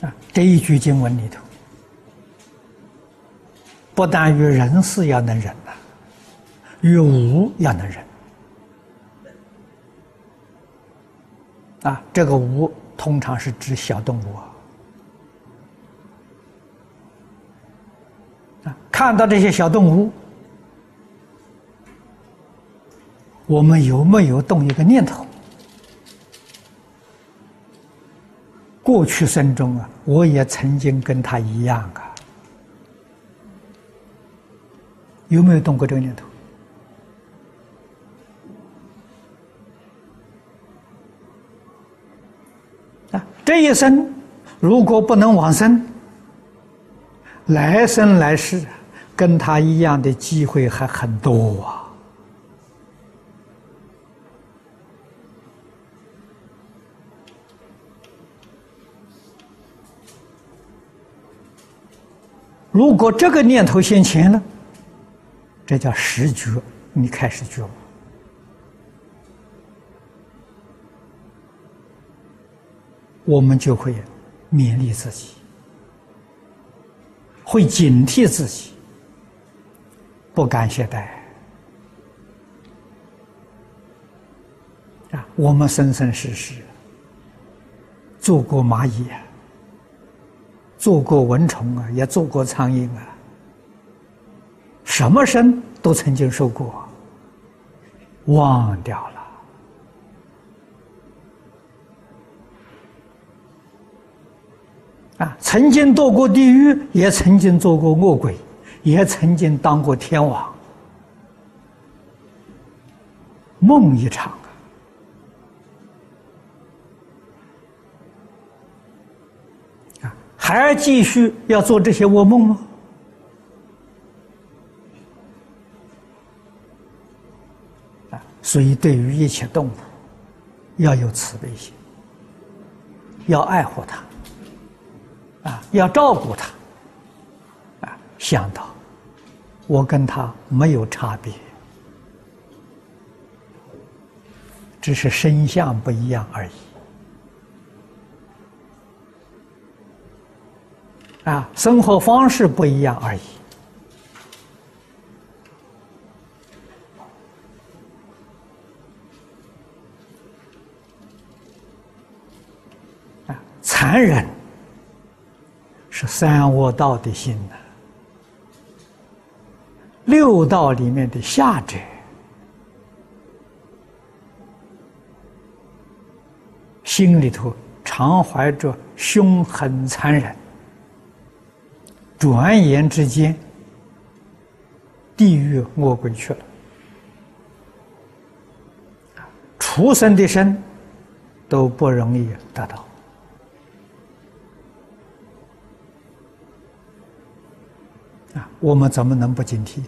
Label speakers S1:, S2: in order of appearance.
S1: 啊，这一句经文里头，不但与人事要能忍呐，与无要能忍。啊，这个无通常是指小动物。啊，看到这些小动物，我们有没有动一个念头？过去生中啊，我也曾经跟他一样啊，有没有动过这个念头？啊，这一生如果不能往生，来生来世跟他一样的机会还很多啊。如果这个念头先前了，这叫实觉，你开始觉悟，我们就会勉励自己，会警惕自己，不敢懈怠啊！我们生生世世做过蚂蚁啊。做过蚊虫啊，也做过苍蝇啊，什么生都曾经受过，忘掉了啊！曾经堕过地狱，也曾经做过恶鬼，也曾经当过天王，梦一场。还继续要做这些噩梦吗？啊，所以对于一切动物，要有慈悲心，要爱护它，啊，要照顾它，啊，想到我跟他没有差别，只是身相不一样而已。啊，生活方式不一样而已。啊，残忍是三恶道的心呐，六道里面的下者，心里头常怀着凶狠残忍。转眼之间，地狱恶鬼去了，畜生的身都不容易得到啊！我们怎么能不警惕？